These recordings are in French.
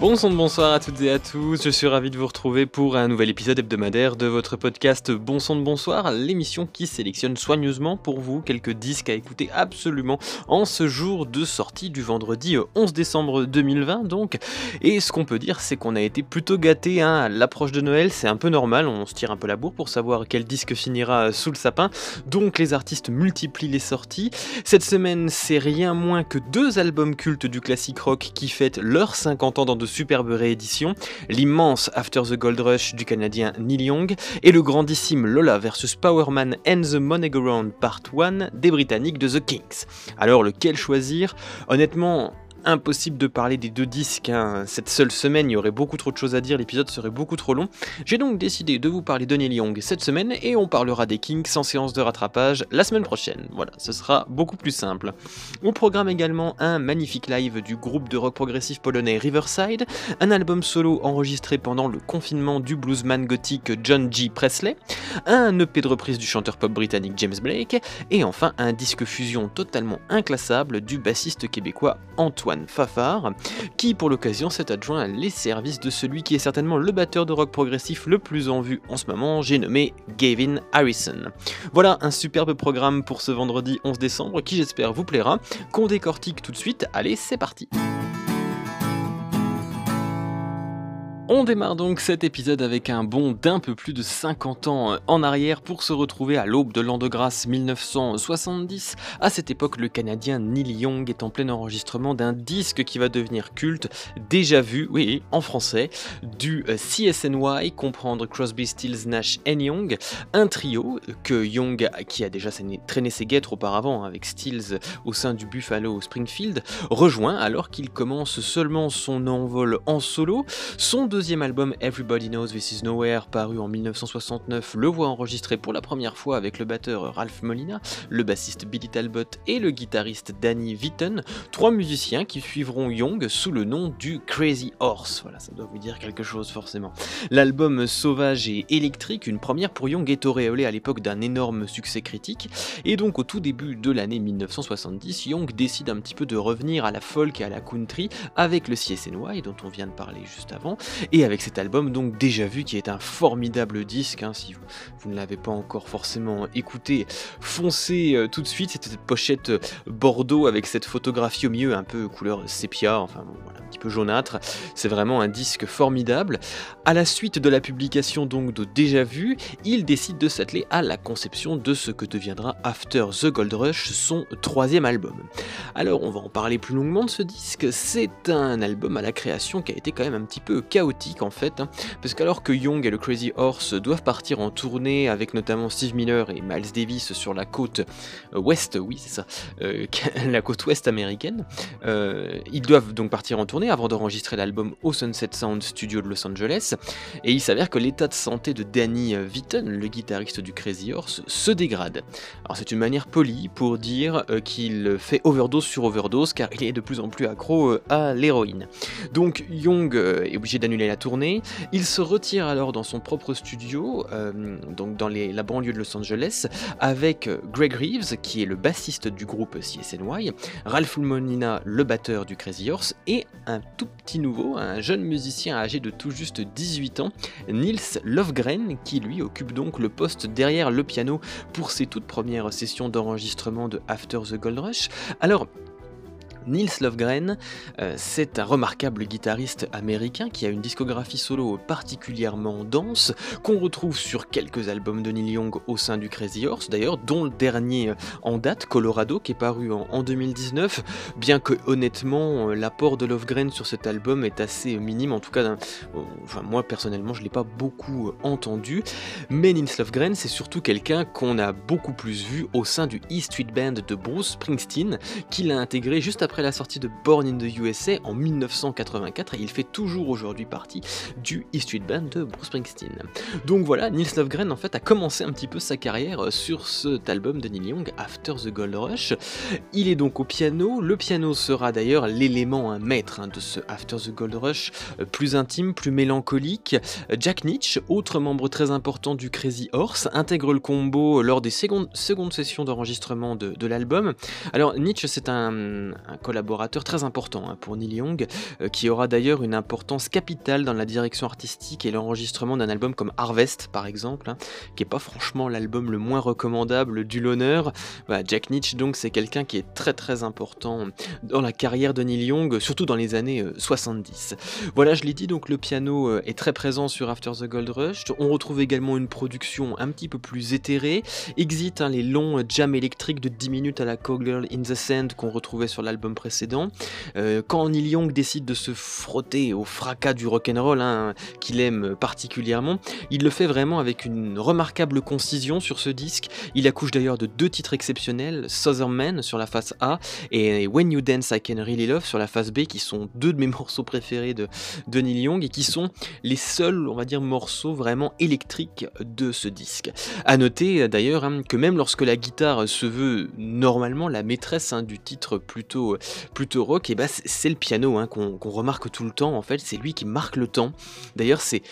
Bon son de bonsoir à toutes et à tous, je suis ravi de vous retrouver pour un nouvel épisode hebdomadaire de votre podcast Bon son de bonsoir, l'émission qui sélectionne soigneusement pour vous quelques disques à écouter absolument en ce jour de sortie du vendredi 11 décembre 2020 donc. Et ce qu'on peut dire c'est qu'on a été plutôt gâté hein, à l'approche de Noël, c'est un peu normal, on se tire un peu la bourre pour savoir quel disque finira sous le sapin, donc les artistes multiplient les sorties. Cette semaine c'est rien moins que deux albums cultes du classique rock qui fêtent leurs 50 ans dans de superbe réédition, l'immense After the Gold Rush du Canadien Neil Young et le grandissime Lola vs Powerman and the Money Go Part 1 des Britanniques de The Kings. Alors lequel choisir? Honnêtement, impossible de parler des deux disques hein. cette seule semaine, il y aurait beaucoup trop de choses à dire, l'épisode serait beaucoup trop long. J'ai donc décidé de vous parler de Neil Young cette semaine et on parlera des Kings sans séance de rattrapage la semaine prochaine. Voilà, ce sera beaucoup plus simple. On programme également un magnifique live du groupe de rock progressif polonais Riverside, un album solo enregistré pendant le confinement du bluesman gothique John G. Presley, un EP de reprise du chanteur pop britannique James Blake, et enfin un disque fusion totalement inclassable du bassiste québécois Antoine Fafard, qui pour l'occasion s'est adjoint les services de celui qui est certainement le batteur de rock progressif le plus en vue en ce moment, j'ai nommé Gavin Harrison. Voilà un superbe programme pour ce vendredi 11 décembre qui j'espère vous plaira, qu'on décortique tout de suite, allez c'est parti On démarre donc cet épisode avec un bond d'un peu plus de 50 ans en arrière pour se retrouver à l'aube de l'an de grâce 1970. À cette époque, le Canadien Neil Young est en plein enregistrement d'un disque qui va devenir culte, déjà vu, oui, en français, du euh, CSNY, comprendre Crosby, Stills, Nash et Young, un trio que Young, qui a déjà traîné ses guêtres auparavant avec Stills au sein du Buffalo Springfield, rejoint alors qu'il commence seulement son envol en solo. Son deuxième album Everybody Knows This Is Nowhere, paru en 1969, le voit enregistré pour la première fois avec le batteur Ralph Molina, le bassiste Billy Talbot et le guitariste Danny Vitton, trois musiciens qui suivront Young sous le nom du Crazy Horse. Voilà, ça doit vous dire quelque chose forcément. L'album Sauvage et électrique, une première pour Young, est auréolé à l'époque d'un énorme succès critique, et donc au tout début de l'année 1970, Young décide un petit peu de revenir à la folk et à la country avec le CSNY dont on vient de parler juste avant, et avec cet album donc déjà vu qui est un formidable disque, hein, si vous, ne l'avez pas encore forcément écouté, foncez euh, tout de suite, cette pochette euh, bordeaux avec cette photographie au milieu un peu couleur sépia, enfin voilà, un petit peu jaunâtre, c'est vraiment un disque formidable. À la suite de la publication donc de Déjà Vu, il décide de s'atteler à la conception de ce que deviendra After the Gold Rush, son troisième album. Alors on va en parler plus longuement de ce disque, c'est un album à la création qui a été quand même un petit peu chaotique en fait, hein. parce qu'alors que Young et le Crazy Horse doivent partir en tournée avec notamment Steve Miller et Miles Davis sur la côte euh, ouest, oui c'est ça, euh, la côte ouest américaine, euh, ils doivent donc partir en tournée avant d'enregistrer l'album au Sunset Sound Studio de Los Angeles, et il s'avère que l'état de santé de Danny Vitton, le guitariste du Crazy Horse, se dégrade. Alors c'est une manière polie pour dire qu'il fait overdose sur overdose car il est de plus en plus accro à l'héroïne. Donc Young est obligé d'annuler tournée. Il se retire alors dans son propre studio, euh, donc dans la banlieue de Los Angeles, avec Greg Reeves, qui est le bassiste du groupe CSNY, Ralph Monina, le batteur du Crazy Horse, et un tout petit nouveau, un jeune musicien âgé de tout juste 18 ans, Nils Lovegren, qui lui occupe donc le poste derrière le piano pour ses toutes premières sessions d'enregistrement de After the Gold Rush. Alors, Nils Lovegren, euh, c'est un remarquable guitariste américain qui a une discographie solo particulièrement dense, qu'on retrouve sur quelques albums de Neil Young au sein du Crazy Horse d'ailleurs, dont le dernier en date, Colorado, qui est paru en, 2019, bien que honnêtement euh, l'apport de Lovegren sur cet album est assez minime, en tout cas, moi personnellement je ne l'ai pas beaucoup entendu, mais Nils Lovegren c'est surtout quelqu'un qu'on a beaucoup plus vu au sein du E Street Band de Bruce Springsteen, qu'il a intégré juste après la sortie de Born in the USA en 1984 et il fait toujours aujourd'hui partie du E Street Band de Bruce Springsteen. Donc voilà, Nils Lovegren en fait a commencé un petit peu sa carrière euh, sur cet album de Neil Young, After the Gold Rush. Il est donc au piano, le piano sera d'ailleurs l'élément un maître hein, de ce After the Gold Rush, euh, plus intime, plus mélancolique. Jack Nietzsche, autre membre très important du Crazy Horse, intègre le combo lors des secondes, secondes sessions d'enregistrement de, l'album. Alors Nietzsche c'est un collaborateur très important hein, pour Neil Young, euh, qui aura d'ailleurs une importance capitale dans la direction artistique et l'enregistrement d'un album comme Harvest par exemple, hein, qui est pas franchement l'album le moins recommandable du loner. Jack Nietzsche donc c'est quelqu'un qui est très très important dans la carrière de Neil Young, surtout dans les années 70. Voilà, je l'ai dit, donc le piano est très présent sur After the Gold Rush. On retrouve également une production un petit peu plus éthérée. Exit hein, les longs jams électriques de 10 minutes à la Cowgirl in the Sand qu'on retrouvait sur l'album précédent. Euh, quand Neil Young décide de se frotter au fracas du rock'n'roll, hein, qu'il aime particulièrement, il le fait vraiment avec une remarquable concision sur ce disque. Il accouche d'ailleurs de deux titres exceptionnels, Southern Man sur la face A et When You Dance I Can Really Love sur la face B, qui sont deux de mes morceaux préférés de, de Neil Young et qui sont les seuls, on va dire, morceaux vraiment électriques de ce disque. A noter d'ailleurs hein, que même lorsque la guitare se veut normalement la maîtresse hein, du titre plutôt, plutôt rock, et bah c'est le piano hein, qu'on remarque tout le temps en fait, c'est lui qui marque le temps. D'ailleurs c'est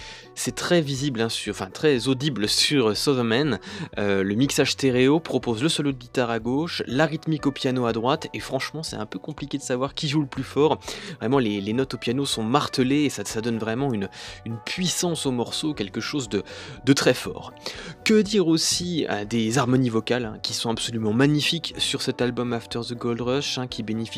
très visible, hein, sur, enfin très audible sur Southern euh, le mixage stéréo propose le solo de guitare à gauche, la rythmique au piano à droite, et franchement c'est un peu compliqué de savoir qui joue le plus fort. Vraiment les, notes au piano sont martelées et ça, ça donne vraiment une, une puissance au morceau, quelque chose de, de très fort. Que dire aussi euh, des harmonies vocales hein, qui sont absolument magnifiques sur cet album After the Gold Rush, qui bénéficie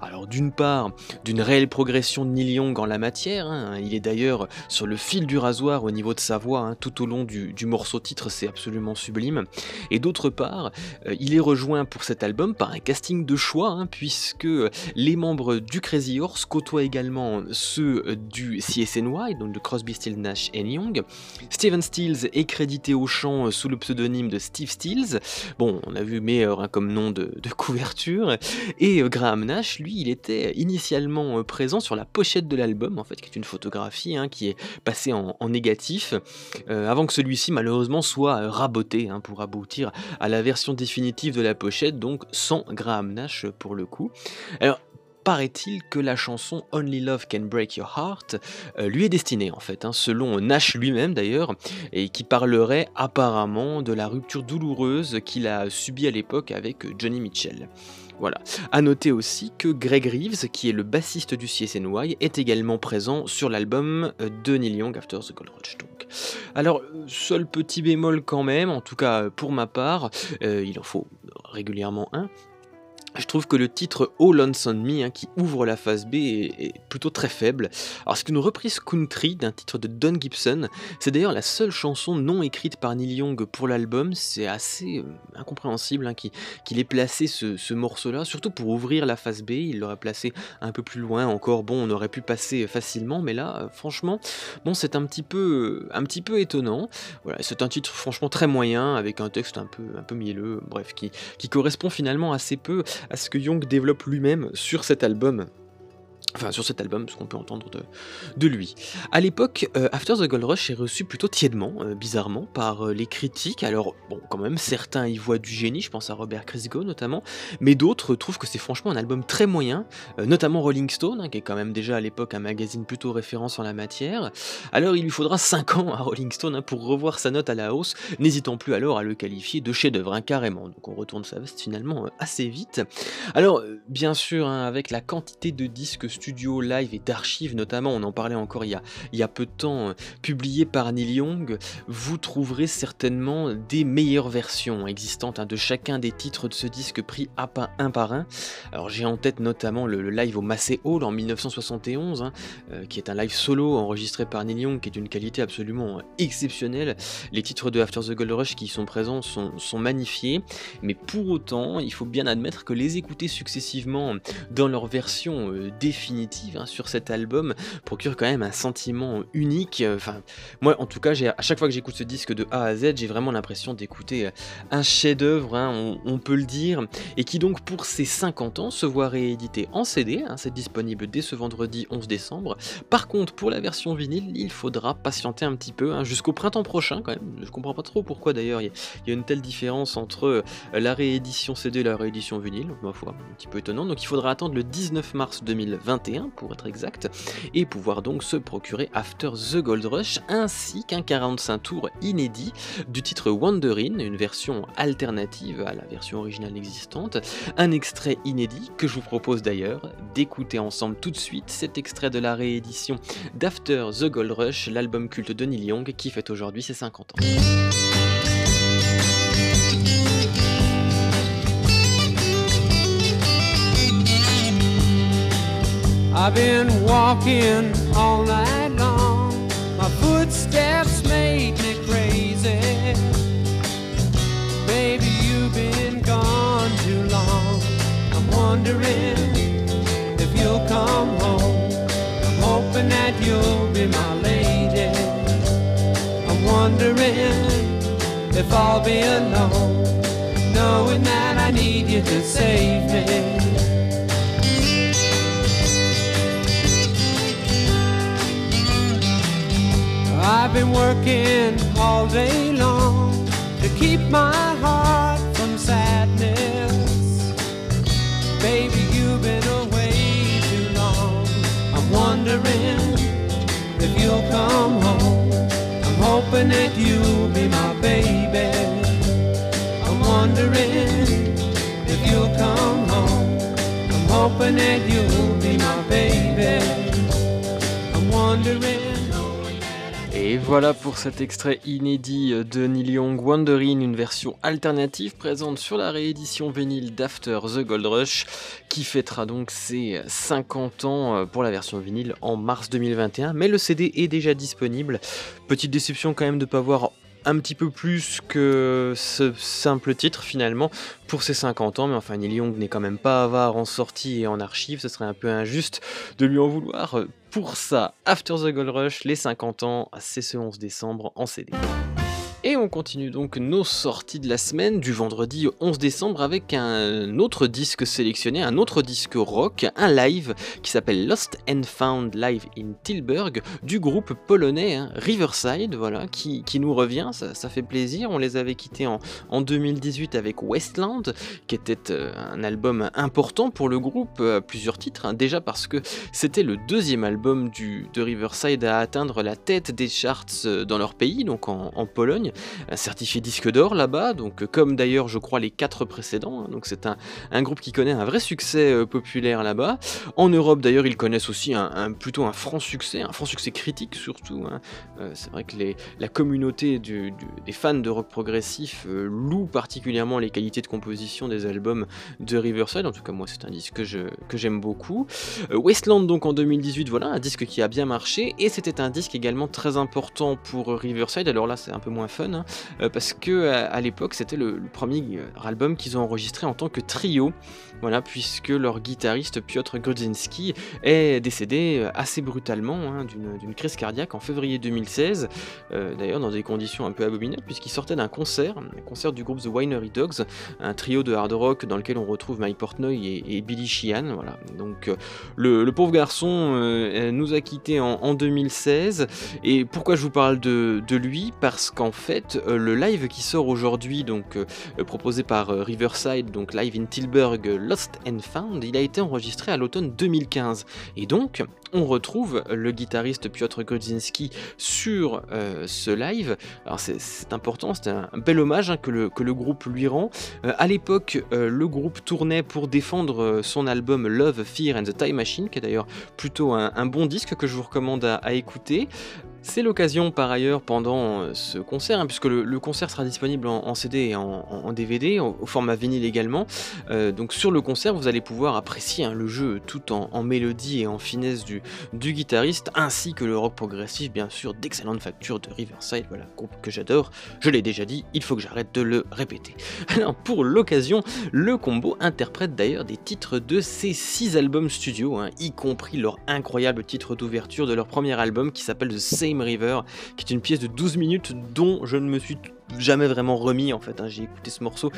alors d'une part d'une réelle progression de Neil Young en la matière, il est d'ailleurs sur le fil du au niveau de sa voix hein, tout au long du, morceau titre, c'est absolument sublime. Et d'autre part, euh, il est rejoint pour cet album par un casting de choix, hein, puisque les membres du Crazy Horse côtoient également ceux du CSNY, donc de Crosby, Stills, Nash Young. Steven Stills est crédité au chant sous le pseudonyme de Steve Stills. Bon, on a vu meilleur hein, comme nom de, couverture. Et euh, Graham Nash, lui, il était initialement euh, présent sur la pochette de l'album, en fait, qui est une photographie qui est passée en, négatif, euh, avant que celui-ci malheureusement soit euh, raboté hein, pour aboutir à la version définitive de la pochette, donc sans Graham Nash pour le coup. Alors, paraît-il que la chanson Only Love Can Break Your Heart lui est destinée en fait, hein, selon Nash lui-même d'ailleurs, et qui parlerait apparemment de la rupture douloureuse qu'il a subie à l'époque avec Johnny Mitchell. Voilà. À noter aussi que Greg Reeves, qui est le bassiste du CSNY, est également présent sur l'album euh, de Neil Young After the Gold Rush. Alors, seul petit bémol quand même, en tout cas pour ma part, euh, il en faut régulièrement un, je trouve que le titre All Lonesome Me, hein, qui ouvre la phase B, est, plutôt très faible. Alors c'est une reprise country d'un titre de Don Gibson. C'est d'ailleurs la seule chanson non écrite par Neil Young pour l'album. C'est assez euh, incompréhensible hein, qu'il ait placé ce, morceau-là, surtout pour ouvrir la phase B. Il l'aurait placé un peu plus loin. Encore bon, on aurait pu passer facilement, mais là, euh, franchement, bon, c'est un petit peu, un petit peu étonnant. C'est un titre franchement très moyen, avec un texte un peu, un peu mielleux, bref, qui, qui correspond finalement assez peu à ce que Young développe lui-même sur cet album Enfin, sur cet album, ce qu'on peut entendre de, lui. À l'époque, euh, After the Gold Rush est reçu plutôt tièdement, euh, bizarrement, par euh, les critiques. Alors, bon, quand même, certains y voient du génie, je pense à Robert Christgau notamment, mais d'autres trouvent que c'est franchement un album très moyen, notamment Rolling Stone, hein, qui est quand même déjà à l'époque un magazine plutôt référence en la matière. Alors, il lui faudra 5 ans à Rolling Stone hein, pour revoir sa note à la hausse, n'hésitant plus alors à le qualifier de chef-d'œuvre, hein, carrément. Donc, on retourne sa veste finalement assez vite. Alors, bien sûr, avec la quantité de disques studio, live et d'archives, notamment, on en parlait encore il y a, peu de temps, euh, publié par Neil Young, vous trouverez certainement des meilleures versions existantes hein, de chacun des titres de ce disque pris à un par un. Alors j'ai en tête notamment le, live au Massey Hall en 1971, hein, euh, qui est un live solo enregistré par Neil Young, qui est d'une qualité absolument exceptionnelle. Les titres de After the Gold Rush qui y sont présents sont, magnifiés, mais pour autant, il faut bien admettre que les écouter successivement dans leur version euh, Hein, sur cet album procure quand même un sentiment unique. Enfin, moi en tout cas, à chaque fois que j'écoute ce disque de A à Z, j'ai vraiment l'impression d'écouter euh, un chef-d'œuvre, hein, on, peut le dire, et qui donc pour ses 50 ans se voit réédité en CD. Hein, c'est disponible dès ce vendredi 11 décembre. Par contre, pour la version vinyle, il faudra patienter un petit peu jusqu'au printemps prochain quand même. Je comprends pas trop pourquoi d'ailleurs il y, a une telle différence entre euh, la réédition CD et la réédition vinyle. Un petit peu étonnant. Donc il faudra attendre le 19 mars 2021 2021 pour être exact, et pouvoir donc se procurer After the Gold Rush ainsi qu'un 45 tours inédit du titre Wanderin, une version alternative à la version originale existante, un extrait inédit que je vous propose d'ailleurs d'écouter ensemble tout de suite cet extrait de la réédition d'After the Gold Rush, l'album culte de Neil Young qui fête aujourd'hui ses 50 ans. I've been walking all night long. My footsteps made me crazy. Baby, you've been gone too long. I'm wondering if you'll come home. I'm hoping that you'll be my lady. I'm wondering if I'll be alone, knowing that I need you to save me. I've been working all day long to keep my heart from sadness. Baby, you've been away too long. I'm wondering if you'll come home. I'm hoping that you'll be my baby. I'm wondering if you'll come home. I'm hoping that you'll be my baby. I'm wondering. Et voilà pour cet extrait inédit de Neil Young Wandering, une version alternative présente sur la réédition vinyle d'After the Gold Rush, qui fêtera donc ses 50 ans pour la version vinyle en mars 2021. Mais le CD est déjà disponible. Petite déception quand même de ne pas voir un petit peu plus que ce simple titre finalement pour ses 50 ans, mais enfin Neil Young n'est quand même pas avare en sortie et en archive, ce serait un peu injuste de lui en vouloir. Pour ça, After the Gold Rush, les 50 ans, c'est ce 11 décembre en CD. Et on continue donc nos sorties de la semaine du vendredi 11 décembre avec un autre disque sélectionné, un autre disque rock, un live qui s'appelle Lost and Found Live in Tilburg du groupe polonais hein, Riverside, voilà, qui, nous revient, ça, fait plaisir. On les avait quittés en, en 2018 avec Westland, qui était euh, un album important pour le groupe à plusieurs titres, hein. déjà parce que c'était le deuxième album de Riverside à atteindre la tête des charts euh, dans leur pays, donc en Pologne certifié disque d'or là-bas, donc comme d'ailleurs je crois les quatre précédents, hein. donc c'est un, groupe qui connaît un vrai succès euh, populaire là-bas. En Europe d'ailleurs ils connaissent aussi un, plutôt un franc succès, un franc succès critique surtout. Hein. Euh, c'est vrai que la communauté des fans de rock progressif euh, loue particulièrement les qualités de composition des albums de Riverside, en tout cas moi c'est un disque que, que j'aime beaucoup. Westland donc en 2018, voilà un disque qui a bien marché et c'était un disque également très important pour Riverside, alors là c'est un peu moins Hein, euh, parce que à, l'époque c'était le, premier euh, album qu'ils ont enregistré en tant que trio, voilà, puisque leur guitariste Piotr Grudzinski est décédé euh, assez brutalement hein, d'une crise cardiaque en février 2016, d'ailleurs dans des conditions un peu abominables, puisqu'il sortait d'un concert, un concert du groupe The Winery Dogs, un trio de hard rock dans lequel on retrouve Mike Portnoy et, Billy Sheehan, voilà. Donc le, pauvre garçon nous a quittés en, 2016, et pourquoi je vous parle de, de lui? Parce qu'en fait euh, le live qui sort aujourd'hui, donc euh, euh, proposé par Riverside, donc live in Tilburg, Lost and Found, il a été enregistré à l'automne 2015. Et donc, on retrouve le guitariste Piotr Godzinski sur ce live. Alors c'est important, c'est un bel hommage hein, que, le, que, le, groupe lui rend. à l'époque, le groupe tournait pour défendre son album Love, Fear and the Time Machine, qui est d'ailleurs plutôt un, bon disque que je vous recommande à écouter. C'est l'occasion par ailleurs pendant euh, ce concert, hein, puisque le, concert sera disponible en, CD et en, DVD, au, format vinyle également. Euh, donc sur le concert, vous allez pouvoir apprécier hein, le jeu tout en, mélodie et en finesse du, guitariste, ainsi que le rock progressif, bien sûr, d'excellente facture de Riverside, voilà, groupe que j'adore. Je l'ai déjà dit, il faut que j'arrête de le répéter. Alors pour l'occasion, le combo interprète d'ailleurs des titres de ces six albums studio, hein, y compris leur incroyable titre d'ouverture de leur premier album qui s'appelle The River, qui est une pièce de 12 minutes dont je ne me suis jamais vraiment remis en fait. Hein. J'ai écouté ce morceau,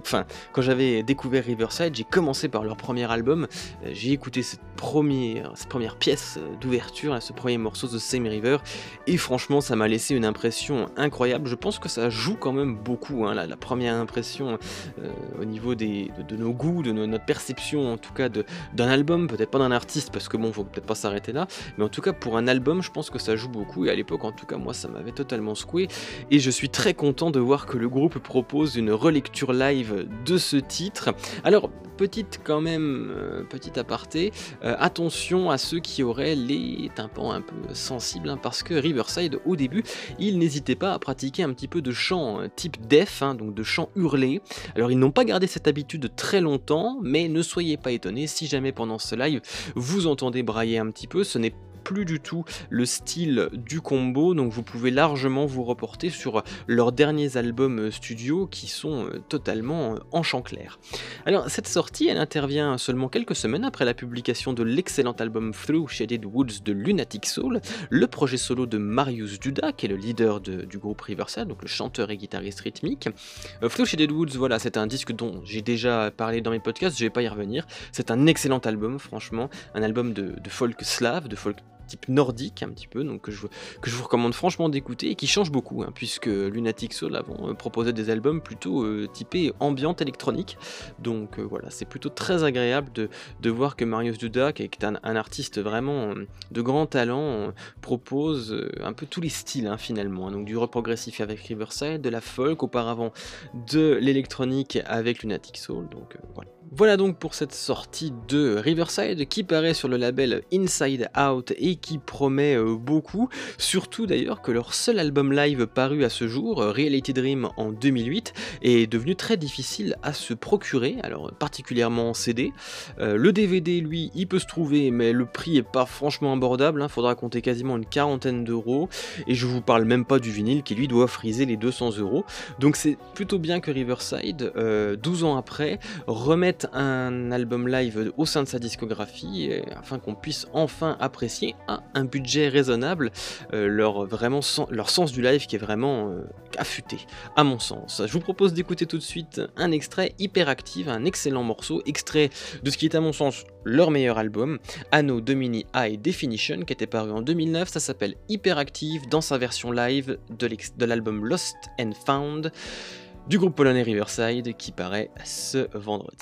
enfin, quand j'avais découvert Riverside, j'ai commencé par leur premier album, euh, j'ai écouté cette première, cette première pièce euh, d'ouverture, ce premier morceau de Same River, et franchement, ça m'a laissé une impression incroyable. Je pense que ça joue quand même beaucoup, hein, la, première impression euh, au niveau des, de, nos goûts, de notre perception en tout cas d'un album, peut-être pas d'un artiste, parce que bon, faut peut-être pas s'arrêter là, mais en tout cas pour un album, je pense que ça joue beaucoup, et à l'époque, en tout cas, moi, ça m'avait totalement secoué, et je suis très content de voir que le groupe propose une relecture live de ce titre. Alors, petite quand même, euh, petit aparté, euh, attention à ceux qui auraient les tympans un peu sensibles, hein, parce que Riverside, au début, ils n'hésitaient pas à pratiquer un petit peu de chant euh, type def, hein, donc de chant hurlé. Alors ils n'ont pas gardé cette habitude très longtemps, mais ne soyez pas étonnés si jamais pendant ce live vous entendez brailler un petit peu, ce n'est plus du tout le style du combo, donc vous pouvez largement vous reporter sur leurs derniers albums studio qui sont euh, totalement euh, en chant clair. Alors cette sortie, elle intervient seulement quelques semaines après la publication de l'excellent album Through Shaded Woods de Lunatic Soul, le projet solo de Marius Duda, qui est le leader du groupe Riverside, donc le chanteur et guitariste rythmique. Euh, Through Shaded Woods, voilà, c'est un disque dont j'ai déjà parlé dans mes podcasts, je vais pas y revenir. C'est un excellent album, franchement, un album de, de folk slave, de folk type nordique un petit peu, donc que je, que je vous recommande franchement d'écouter et qui change beaucoup, hein, puisque Lunatic Soul avant euh, proposait des albums plutôt euh, typés ambiante électronique. Donc euh, voilà, c'est plutôt très agréable de, de, voir que Marius Duda, qui est un, artiste vraiment de grand talent, propose un peu tous les styles hein, finalement. Hein. donc du rock progressif avec Riverside, de la folk, auparavant de l'électronique avec Lunatic Soul. Donc voilà. Voilà donc pour cette sortie de Riverside qui paraît sur le label Inside Out et qui promet euh, beaucoup, surtout d'ailleurs que leur seul album live paru à ce jour, euh, Reality Dream en 2008, est devenu très difficile à se procurer, alors particulièrement en CD. Euh, le DVD lui, il peut se trouver, mais le prix est pas franchement abordable, hein. faudra compter quasiment une quarantaine d'euros, et je vous parle même pas du vinyle qui lui doit friser les 200 euros. Donc c'est plutôt bien que Riverside, 12 ans après, un album live au sein de sa discographie afin qu'on puisse enfin apprécier à un budget raisonnable euh, leur, vraiment, leur sens du live qui est vraiment euh, affûté, à mon sens. Je vous propose d'écouter tout de suite un extrait hyperactif, un excellent morceau, extrait de ce qui est à mon sens leur meilleur album, Anno Domini High Definition, qui était paru en 2009. Ça s'appelle Hyperactive dans sa version live de l'album Lost and Found du groupe polonais Riverside qui paraît ce vendredi.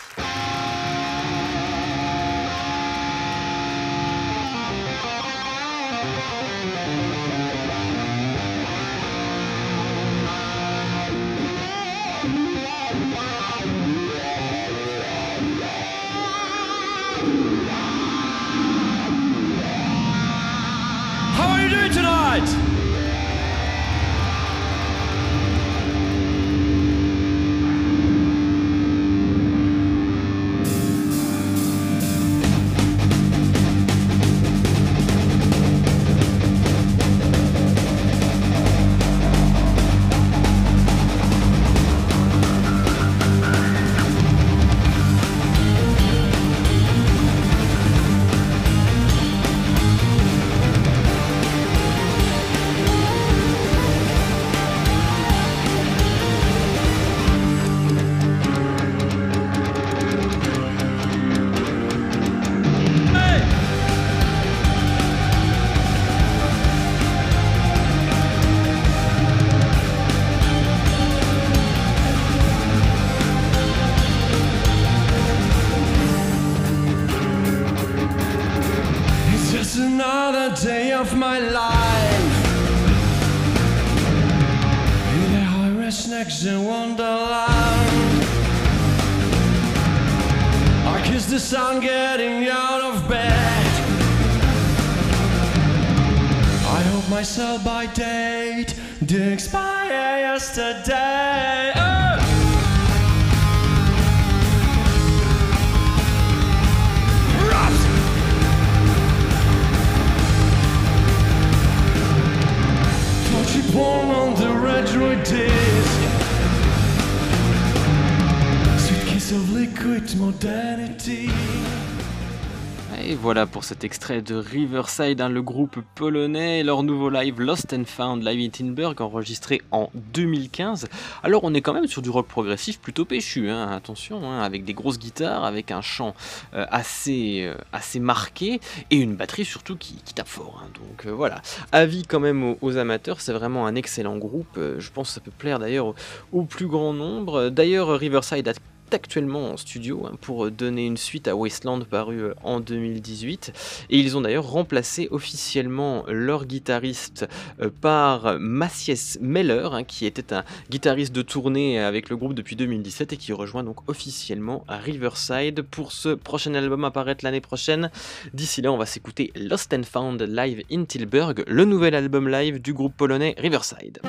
Et voilà pour cet extrait de Riverside, hein, le groupe polonais, leur nouveau live Lost and Found, live in Tinberg, enregistré en 2015. Alors on est quand même sur du rock progressif plutôt péchu, hein, attention, hein, avec des grosses guitares, avec un chant euh, assez, euh, assez marqué, et une batterie surtout qui, tape fort. donc euh, voilà, avis quand même aux, amateurs, c'est vraiment un excellent groupe, je pense que ça peut plaire d'ailleurs au, au plus grand nombre. D'ailleurs Riverside a actuellement en studio hein, pour donner une suite à Wasteland paru euh, en 2018. Et ils ont d'ailleurs remplacé officiellement leur guitariste euh, par Massies Meller, hein, qui était un guitariste de tournée avec le groupe depuis 2017 et qui rejoint donc officiellement Riverside pour ce prochain album apparaître l'année prochaine. D'ici là, on va s'écouter Lost and Found Live in Tilburg, le nouvel album live du groupe polonais Riverside.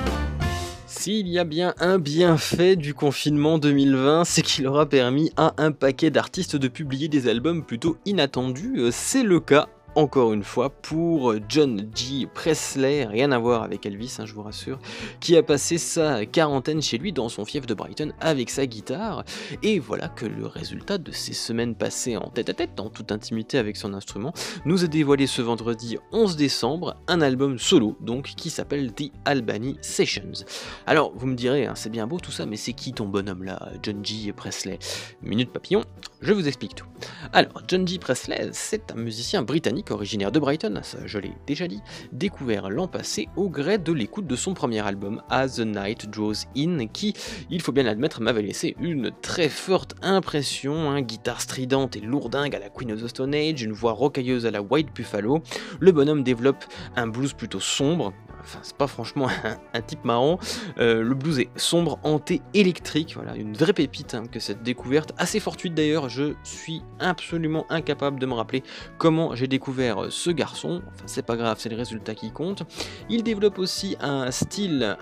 S'il y a bien un bienfait du confinement 2020, c'est qu'il aura permis à un paquet d'artistes de publier des albums plutôt inattendus. Euh, c'est le cas encore une fois pour John G. Presley, rien à voir avec Elvis, hein, je vous rassure, qui a passé sa quarantaine chez lui dans son fief de Brighton avec sa guitare. Et voilà que le résultat de ces semaines passées en tête à tête, en toute intimité avec son instrument, nous a dévoilé ce vendredi 11 décembre un album solo, donc qui s'appelle The Albany Sessions. Alors vous me direz, hein, c'est bien beau tout ça, mais c'est qui ton bonhomme là, John G. Presley? Minute papillon, je vous explique tout. Alors, John G. Presley, c'est un musicien britannique originaire de Brighton, ça je l'ai déjà dit, découvert l'an passé au gré de l'écoute de son premier album, As the Night Draws In, qui, il faut bien l'admettre, m'avait laissé une très forte impression, hein, guitare stridente et lourdingue à la Queen of the Stone Age, une voix rocailleuse à la White Buffalo, le bonhomme développe un blues plutôt sombre, enfin c'est pas franchement un, type marrant. Euh, le blues est sombre, hanté, électrique, voilà, une vraie pépite hein, que cette découverte, assez fortuite d'ailleurs, je suis absolument incapable de me rappeler comment j'ai découvert euh, ce garçon, enfin c'est pas grave, c'est le résultat qui compte. Il développe aussi un style,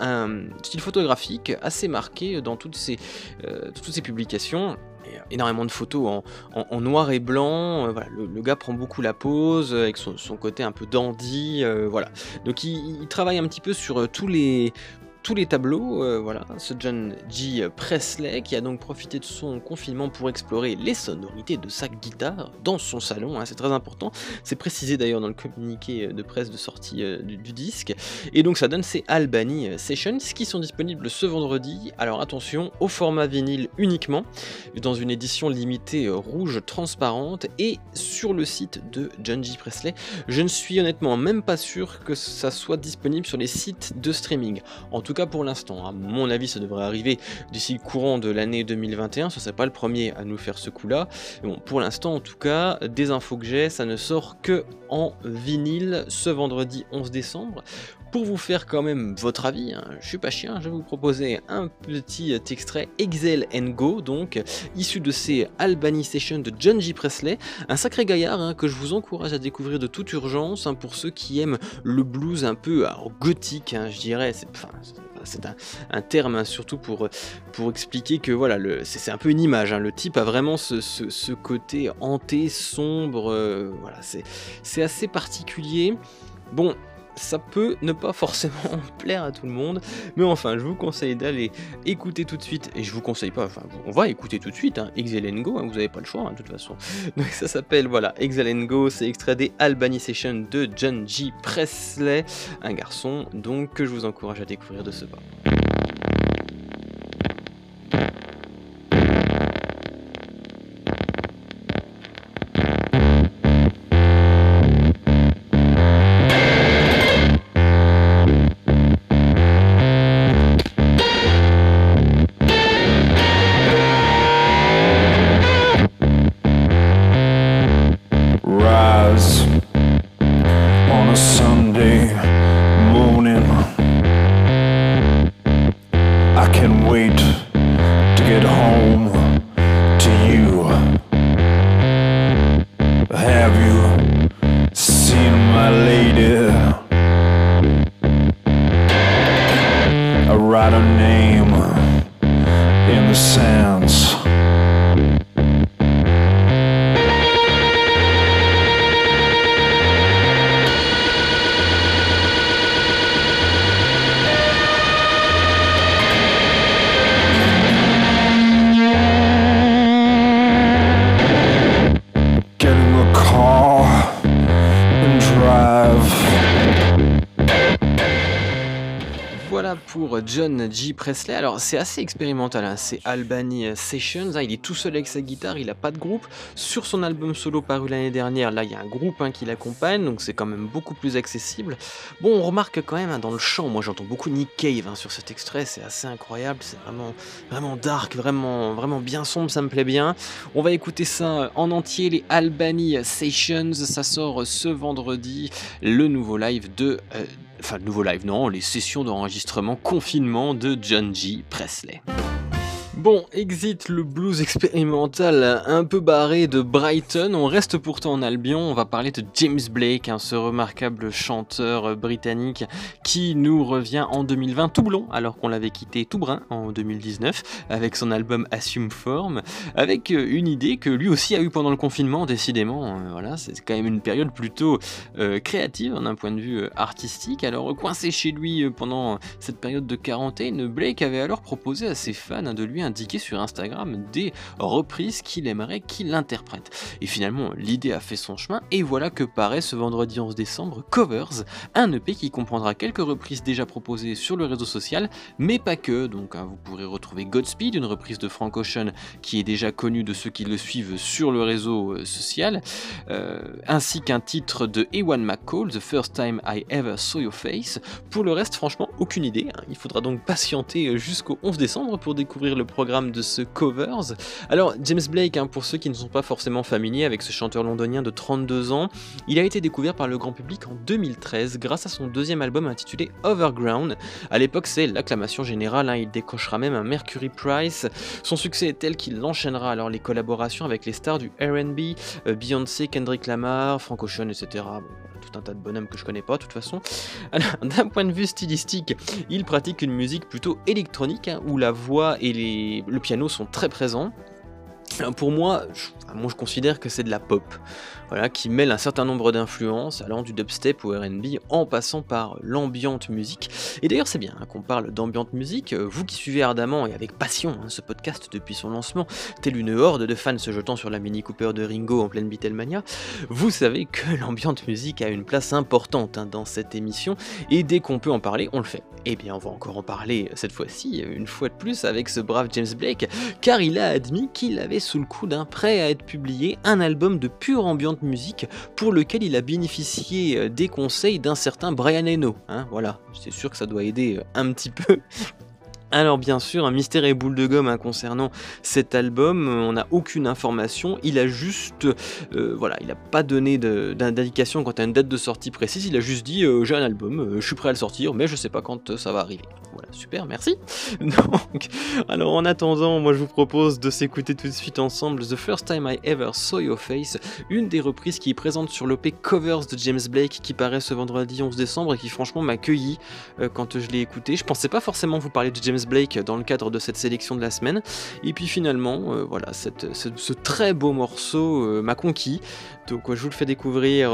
photographique assez marqué dans toutes ses, euh, toutes ses publications énormément de photos en, noir et blanc. Euh, le, gars prend beaucoup la pose avec son, côté un peu dandy. Euh, voilà. Donc il, travaille un petit peu sur euh, tous les tous les tableaux, euh, voilà, ce John G. Presley qui a donc profité de son confinement pour explorer les sonorités de sa guitare dans son salon, hein, c'est très important, c'est précisé d'ailleurs dans le communiqué de presse de sortie euh, du, disque, et donc ça donne ces Albany Sessions qui sont disponibles ce vendredi, alors attention, au format vinyle uniquement, dans une édition limitée euh, rouge transparente, et sur le site de John G. Presley, je ne suis honnêtement même pas sûr que ça soit disponible sur les sites de streaming. En tout cas pour l'instant. À mon avis, ça devrait arriver d'ici le courant de l'année 2021. Ce serait pas le premier à nous faire ce coup-là. Bon, pour l'instant, en tout cas, des infos que j'ai, ça ne sort que en vinyle ce vendredi 11 décembre. Pour vous faire quand même votre avis, hein, je suis pas chien, je vais vous proposer un petit extrait Excel and Go, donc issu de ces Albany Sessions de John G. Presley, un sacré gaillard hein, que je vous encourage à découvrir de toute urgence hein, pour ceux qui aiment le blues un peu gothique, je dirais. C'est, c'est un, terme surtout pour, expliquer que voilà, c'est, un peu une image. le type a vraiment ce, côté hanté, sombre. Euh, voilà, c'est assez particulier. Bon, ça peut ne pas forcément plaire à tout le monde, mais enfin, je vous conseille d'aller écouter tout de suite, et je vous conseille pas, enfin, on va écouter tout de suite, hein, Go, hein, vous n'avez pas le choix, hein, de toute façon. Donc ça s'appelle, voilà, Go, c'est extrait des Albany Sessions de John G. Presley, un garçon, donc, que je vous encourage à découvrir de ce pas. Pour John G. Presley. Alors c'est assez expérimental, hein. c'est Albany Sessions. hein. Il est tout seul avec sa guitare, il n'a pas de groupe. Sur son album solo paru l'année dernière, là il y a un groupe hein, qui l'accompagne, donc c'est quand même beaucoup plus accessible. Bon, on remarque quand même dans le chant, moi j'entends beaucoup Nick Cave sur cet extrait, c'est assez incroyable, c'est vraiment, vraiment dark, vraiment, vraiment bien sombre, ça me plaît bien. On va écouter ça en entier, les Albany Sessions. Ça sort ce vendredi, le nouveau live de. euh, Enfin, le nouveau live, non, les sessions d'enregistrement confinement de John G. Presley. Bon, exit le blues expérimental un peu barré de Brighton, on reste pourtant en Albion, on va parler de James Blake, hein, ce remarquable chanteur britannique qui nous revient en 2020 tout blond alors qu'on l'avait quitté tout brun en 2019 avec son album Assume Form, avec euh, une idée que lui aussi a eu pendant le confinement décidément, euh, c'est quand même une période plutôt euh, créative d'un point de vue euh, artistique, alors coincé chez lui pendant cette période de quarantaine, Blake avait alors proposé à ses fans hein, de lui indiquer sur Instagram des reprises qu'il aimerait qu'il interprète. Et finalement, l'idée a fait son chemin, et voilà que paraît ce vendredi 11 décembre Covers, un EP qui comprendra quelques reprises déjà proposées sur le réseau social, mais pas que. Donc hein, vous pourrez retrouver Godspeed, une reprise de Frank Ocean qui est déjà connue de ceux qui le suivent sur le réseau euh, social, euh, ainsi qu'un titre de Ewan McCall, The First Time I Ever Saw Your Face. Pour le reste, franchement, aucune idée. hein. Il faudra donc patienter euh, jusqu'au 11 décembre pour découvrir le programme de ce Covers. Alors, James Blake, hein, pour ceux qui ne sont pas forcément familiers avec ce chanteur londonien de 32 ans, il a été découvert par le grand public en 2013 grâce à son deuxième album intitulé Overground. À l'époque, c'est l'acclamation générale, hein, il décochera même un Mercury Prize. Son succès est tel qu'il enchaînera alors les collaborations avec les stars du RB, euh, Beyoncé, Kendrick Lamar, Frank Ocean, etc. un tas de bonhommes que je connais pas de toute façon. D'un point de vue stylistique, il pratique une musique plutôt électronique hein, où la voix et le piano sont très présents. Pour moi je considère que c'est de la pop, voilà, qui mêle un certain nombre d'influences, allant du dubstep au R&B, en passant par l'ambiante musique. Et d'ailleurs, c'est bien hein, qu'on parle d'ambiante musique. Euh, Vous qui suivez ardemment et avec passion hein, ce podcast depuis son lancement, tel une horde de fans se jetant sur la Mini Cooper de Ringo en pleine Beatlemania, vous savez que l'ambiante musique a une place importante hein, dans cette émission, et dès qu'on peut en parler, on le fait. Eh bien, on va encore en parler cette fois-ci, une fois de plus, avec ce brave James Blake, car il a admis qu'il avait sous le coude prêt à être publié un album de pure ambiante musique pour lequel il a bénéficié euh, des conseils d'un certain Brian Eno. Hein, voilà, c'est sûr que ça doit aider euh, un petit peu. Alors bien sûr, un mystère et boule de gomme hein, concernant cet album, on n'a aucune information, il a juste, euh, voilà, il n'a pas donné d'indication quant à une date de sortie précise, il a juste dit euh, j'ai un album, euh, je suis prêt à le sortir, mais je sais pas quand ça va arriver. Voilà, super, merci. Donc, alors en attendant, moi je vous propose de s'écouter tout de suite ensemble The First Time I Ever Saw Your Face, une des reprises qui est présente sur l'OP Covers de James Blake qui paraît ce vendredi 11 décembre et qui franchement m'a accueilli euh, quand je l'ai écouté. Je pensais pas forcément vous parler de James Blake dans le cadre de cette sélection de la semaine. Et puis finalement, euh, voilà, ce, très beau morceau euh, m'a conquis. Donc euh, je vous le fais découvrir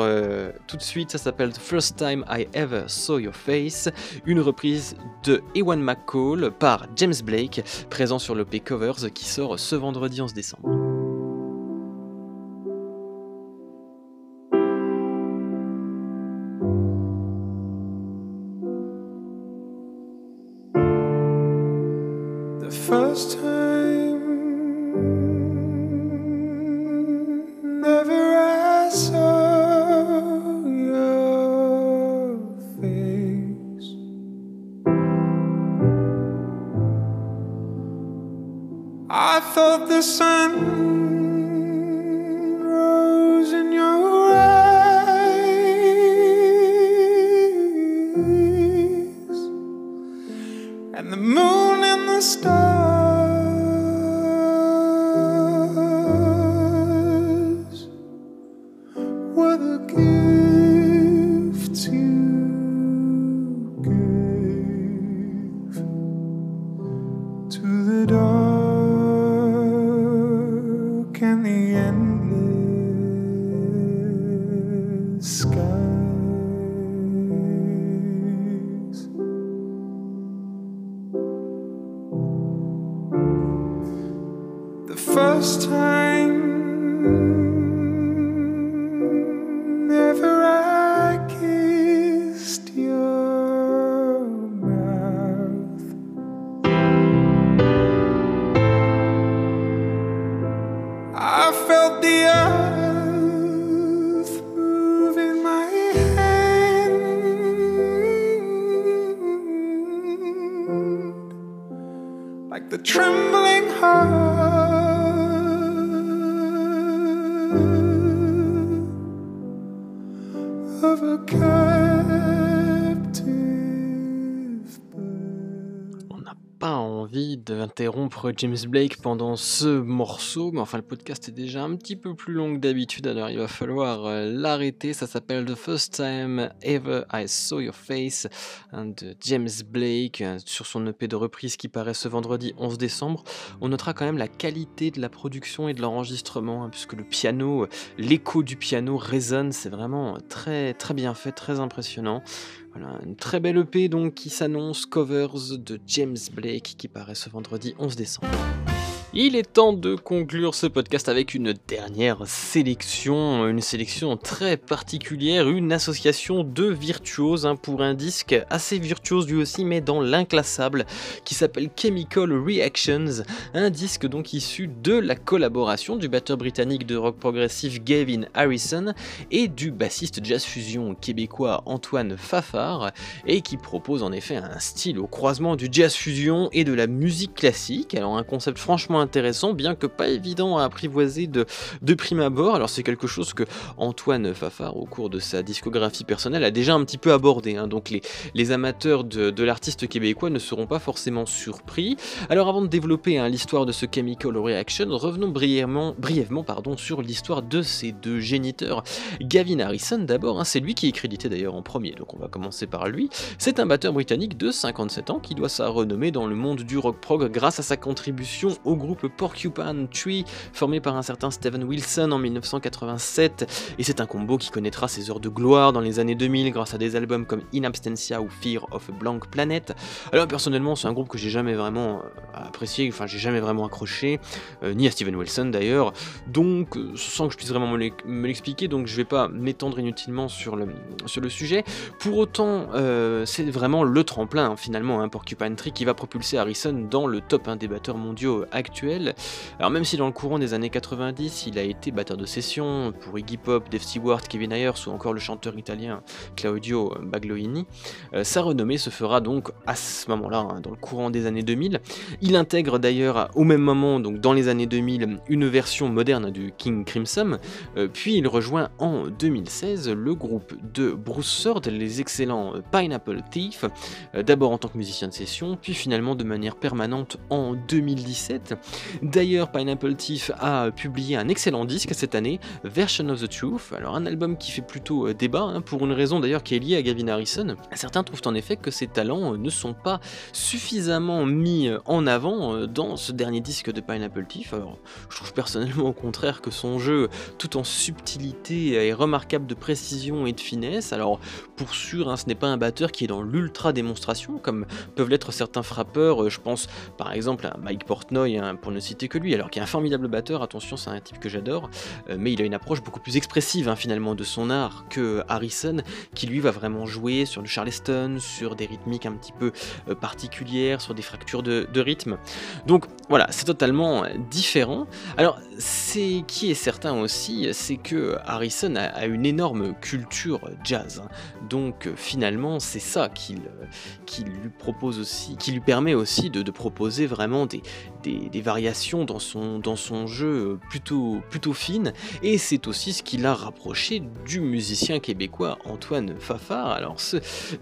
tout de suite. Ça s'appelle The First Time I Ever Saw Your Face, une reprise de Ewan McCall par James Blake, présent sur le P Covers qui sort ce vendredi 11 décembre. I felt the earth. Envie d'interrompre James Blake pendant ce morceau, mais enfin le podcast est déjà un petit peu plus long que d'habitude, alors il va falloir euh, l'arrêter. Ça s'appelle The First Time Ever I Saw Your Face hein, de James Blake euh, sur son EP de reprise qui paraît ce vendredi 11 décembre. On notera quand même la qualité de la production et de l'enregistrement, hein, puisque le piano, euh, l'écho du piano résonne, c'est vraiment très très bien fait, très impressionnant. Voilà, une très belle EP donc qui s'annonce covers de James Blake qui paraît ce vendredi 11 décembre. Il est temps de conclure ce podcast avec une dernière sélection, une sélection très particulière, une association de virtuoses hein, pour un disque assez virtuose lui aussi, mais dans l'inclassable, qui s'appelle Chemical Reactions, un disque donc issu de la collaboration du batteur britannique de rock progressif Gavin Harrison et du bassiste jazz fusion québécois Antoine Fafard, et qui propose en effet un style au croisement du jazz fusion et de la musique classique, alors un concept franchement intéressant, bien que pas évident à apprivoiser de, de prime abord. Alors c'est quelque chose que Antoine Fafard, au cours de sa discographie personnelle, a déjà un petit peu abordé. hein. Donc les, les amateurs de, de l'artiste québécois ne seront pas forcément surpris. Alors avant de développer hein, l'histoire de ce Chemical Reaction, revenons brièvement, brièvement pardon, sur l'histoire de ces deux géniteurs. Gavin Harrison d'abord, hein, c'est lui qui est crédité d'ailleurs en premier, donc on va commencer par lui. C'est un batteur britannique de 57 ans qui doit sa renommée dans le monde du rock prog grâce à sa contribution au groupe Porcupine Tree, formé par un certain Steven Wilson en 1987, et c'est un combo qui connaîtra ses heures de gloire dans les années 2000 grâce à des albums comme In Absentia ou Fear of a Blank Planet. Alors personnellement, c'est un groupe que j'ai jamais vraiment euh, apprécié, enfin j'ai jamais vraiment accroché, euh, ni à Steven Wilson d'ailleurs, donc euh, sans que je puisse vraiment me l'ex- me l'expliquer, donc je vais pas m'étendre inutilement sur le, sujet. Pour autant, c'est vraiment le tremplin finalement, hein, Porcupine Tree, qui va propulser Harrison dans le top hein, des batteurs mondiaux actuels. Alors même si dans le courant des années 90, il a été batteur de session pour Iggy Pop, Dave Stewart, Kevin Ayers ou encore le chanteur italien Claudio Baglioni, euh, sa renommée se fera donc à ce moment-là, hein, dans le courant des années 2000. Il intègre d'ailleurs au même moment, donc dans les années 2000, une version moderne du King Crimson, euh, puis il rejoint en 2016 le groupe de Bruce Sord, les excellents euh, Pineapple Thief, d'abord en tant que musicien de session, puis finalement de manière permanente en 2017. D'ailleurs, Pineapple Thief a publié un excellent disque cette année, Version of the Truth, alors un album qui fait plutôt euh, débat, hein, pour une raison d'ailleurs qui est liée à Gavin Harrison. Certains trouvent en effet que ses talents euh, ne sont pas suffisamment mis euh, en avant dans ce dernier disque de Pineapple Thief. Alors, je trouve personnellement au contraire que son jeu, tout en subtilité, est remarquable de précision et de finesse. Alors, pour sûr, hein, ce n'est pas un batteur qui est dans l'ultra démonstration, comme peuvent l'être certains frappeurs. Je pense par exemple à Mike Portnoy, hein, pour ne citer que lui, alors qui est un formidable batteur. Attention, c'est un type que j'adore, euh, mais il a une approche beaucoup plus expressive hein, finalement de son art que Harrison, qui lui va vraiment jouer sur le charleston, sur des rythmiques un petit peu euh, particulières, sur des fractures de, rythme. Donc voilà, c'est totalement euh, différent. Alors, c'est qui est certain aussi, c'est que Harrison a, une énorme culture jazz. hein. Donc finalement, c'est ça qu'il qui lui propose aussi, qui lui permet aussi de, proposer vraiment des, des variations dans son, dans son jeu euh, plutôt, plutôt fines. Et c'est aussi ce qui l'a rapproché du musicien québécois Antoine Fafard. Alors ce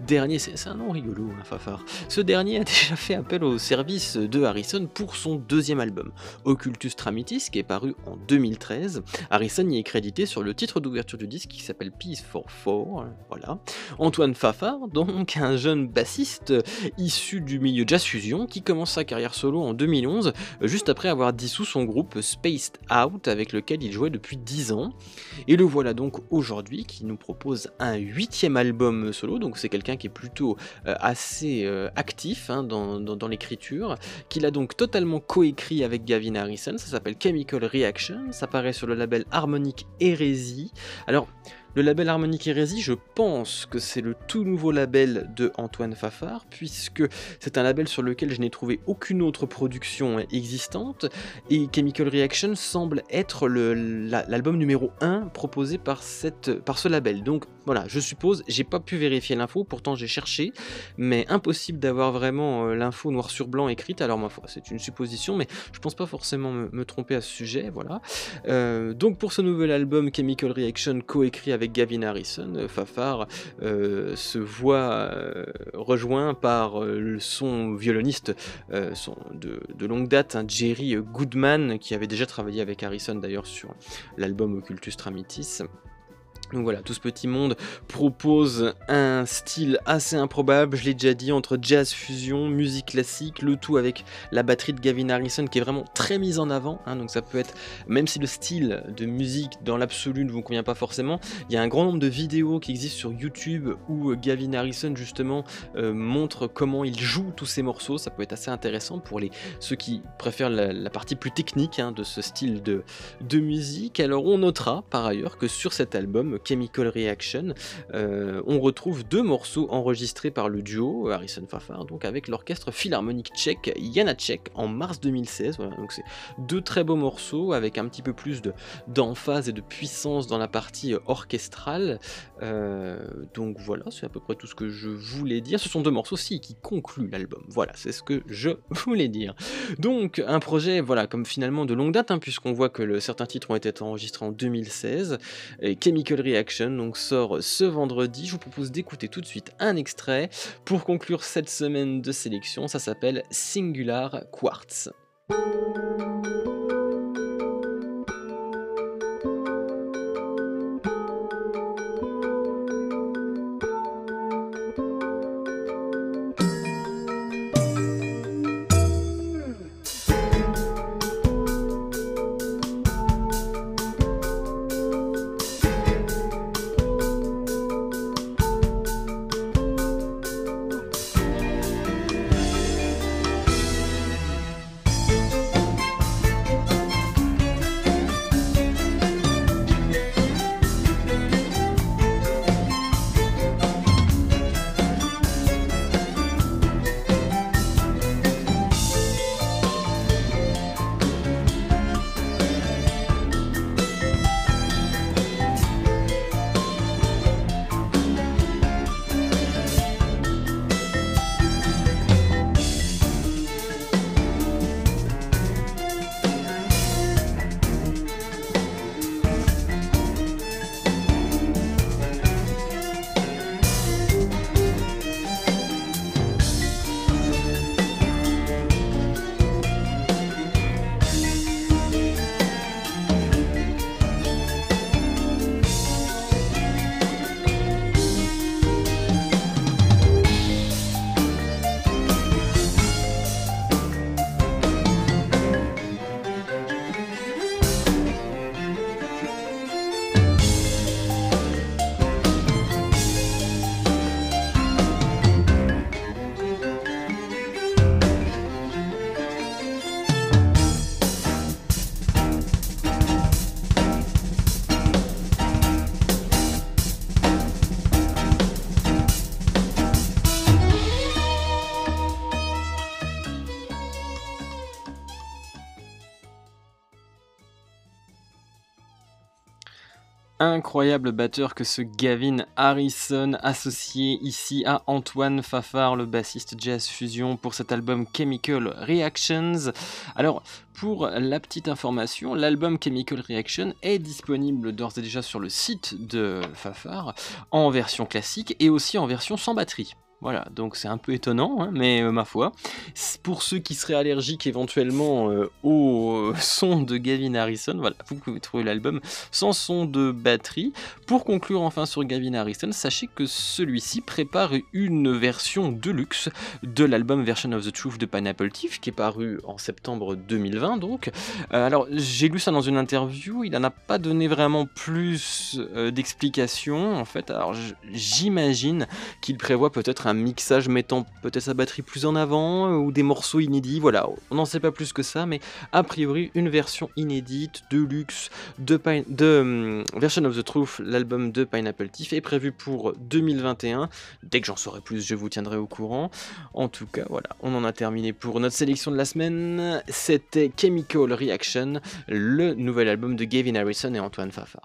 dernier, c'est un nom rigolo, hein, Fafard. Ce dernier a déjà fait appel au service de Harrison pour son deuxième album, Occultus Tramitis, qui est paru en 2013. Harrison y est crédité sur le titre d'ouverture du disque qui s'appelle Peace for Four. Voilà. Antoine Fafard, donc un jeune bassiste issu du milieu jazz fusion qui commence sa carrière solo en 2011, euh, juste après avoir dissous son groupe Spaced Out avec lequel il jouait depuis 10 ans. Et le voilà donc aujourd'hui qui nous propose un huitième album solo, donc c'est quelqu'un qui est plutôt euh, assez euh, actif hein, dans, dans- dans l'écriture, qu'il a donc totalement coécrit avec Gavin Harrison, ça s'appelle Chemical Reaction, ça paraît sur le label Harmonic Hérésie. Alors, Le label Harmonique Hérésie, je pense que c'est le tout nouveau label de Antoine Fafard, puisque c'est un label sur lequel je n'ai trouvé aucune autre production existante, et Chemical Reaction semble être l'album numéro 1 proposé par, ce label. Donc voilà, je suppose, j'ai pas pu vérifier l'info, pourtant j'ai cherché, mais impossible d'avoir vraiment euh, l'info noir sur blanc écrite, alors ma foi, c'est une supposition, mais je pense pas forcément me, tromper à ce sujet, voilà. Euh, donc pour ce nouvel album Chemical Reaction coécrit avec Gavin Harrison, euh, Fafar euh, se voit euh, rejoint par son violoniste de, longue date, hein, Jerry Goodman, qui avait déjà travaillé avec Harrison d'ailleurs sur l'album Occultus Tramitis. Donc voilà, tout ce petit monde propose un style assez improbable, je l'ai déjà dit, entre jazz fusion, musique classique, le tout avec la batterie de Gavin Harrison qui est vraiment très mise en avant. Hein, donc ça peut être, même si le style de musique dans l'absolu ne vous convient pas forcément, il y a un grand nombre de vidéos qui existent sur YouTube où Gavin Harrison justement euh, montre comment il joue tous ces morceaux. Ça peut être assez intéressant pour ceux qui préfèrent la, partie plus technique hein, de ce style de, de musique. Alors on notera par ailleurs que sur cet album, Chemical Reaction, euh, on retrouve deux morceaux enregistrés par le duo Harrison Fafar, donc avec l'orchestre philharmonique tchèque Janacek en mars 2016. donc c'est deux très beaux morceaux avec un petit peu plus d'emphase et de puissance dans la partie orchestrale. Euh, donc voilà, c'est à peu près tout ce que je voulais dire. Ce sont deux morceaux aussi qui concluent l'album. Voilà, c'est ce que je voulais dire. Donc un projet, voilà, comme finalement de longue date, hein, puisqu'on voit que certains titres ont été enregistrés en 2016. Et Chemical Reaction donc sort ce vendredi. Je vous propose d'écouter tout de suite un extrait pour conclure cette semaine de sélection. Ça s'appelle Singular Quartz. Incroyable batteur que ce Gavin Harrison, associé ici à Antoine Fafard, le bassiste jazz fusion pour cet album Chemical Reactions. Alors, pour la petite information, l'album Chemical Reaction est disponible d'ores et déjà sur le site de Fafard en version classique et aussi en version sans batterie. Voilà, donc c'est un peu étonnant, hein, mais euh, ma foi. Pour ceux qui seraient allergiques éventuellement euh, au euh, son de Gavin Harrison, voilà, vous pouvez trouver l'album sans son de batterie. Pour conclure enfin sur Gavin Harrison, sachez que celui-ci prépare une version deluxe de l'album Version of the Truth de Pineapple Thief, qui est paru en septembre 2020 donc. alors j'ai lu ça dans une interview, il n'en a pas donné vraiment plus d'explications en fait. Alors j'imagine qu'il prévoit peut-être un mixage mettant peut-être sa batterie plus en avant ou des morceaux inédits. Voilà, on n'en sait pas plus que ça, mais a priori une version inédite de luxe de, de hum, Version of the Truth, l'album de Pineapple Thief, est prévu pour 2021. Dès que j'en saurai plus, je vous tiendrai au courant. En tout cas, voilà, on en a terminé pour notre sélection de la semaine. C'était Chemical Reaction, le nouvel album de Gavin Harrison et Antoine Fafard.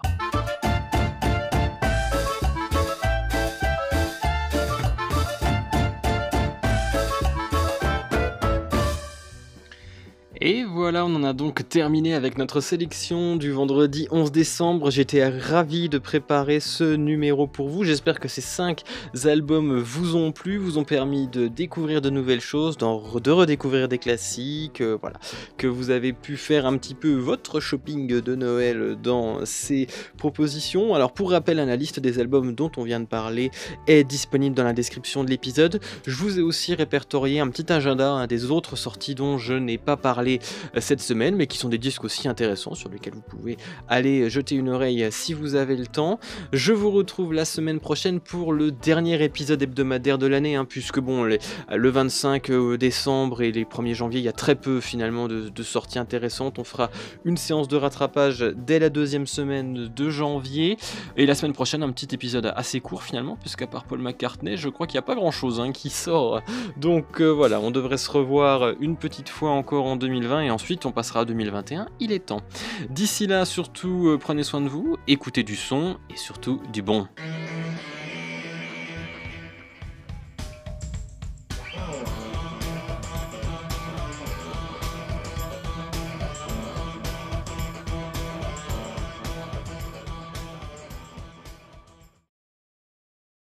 Et voilà, on en a donc terminé avec notre sélection du vendredi 11 décembre. J'étais ravi de préparer ce numéro pour vous. J'espère que ces 5 albums vous ont plu, vous ont permis de découvrir de nouvelles choses, de redécouvrir des classiques, euh, voilà, que vous avez pu faire un petit peu votre shopping de Noël dans ces propositions. Alors pour rappel, la liste des albums dont on vient de parler est disponible dans la description de l'épisode. Je vous ai aussi répertorié un petit agenda hein, des autres sorties dont je n'ai pas parlé euh, cette semaine, mais qui sont des disques aussi intéressants sur lesquels vous pouvez aller jeter une oreille si vous avez le temps. Je vous retrouve la semaine prochaine pour le dernier épisode hebdomadaire de l'année, hein, puisque bon, le 25 euh, décembre et les 1er janvier, il y a très peu finalement de, sorties intéressantes. On fera une séance de rattrapage dès la deuxième semaine de janvier, et la semaine prochaine, un petit épisode assez court finalement, puisqu'à part Paul McCartney, je crois qu'il n'y a pas grand chose hein, qui sort. Donc euh, voilà, on devrait se revoir une petite fois encore en 2020 et ensuite on passera à 2021, il est temps. D'ici là, surtout, euh, prenez soin de vous, écoutez du son et surtout du bon.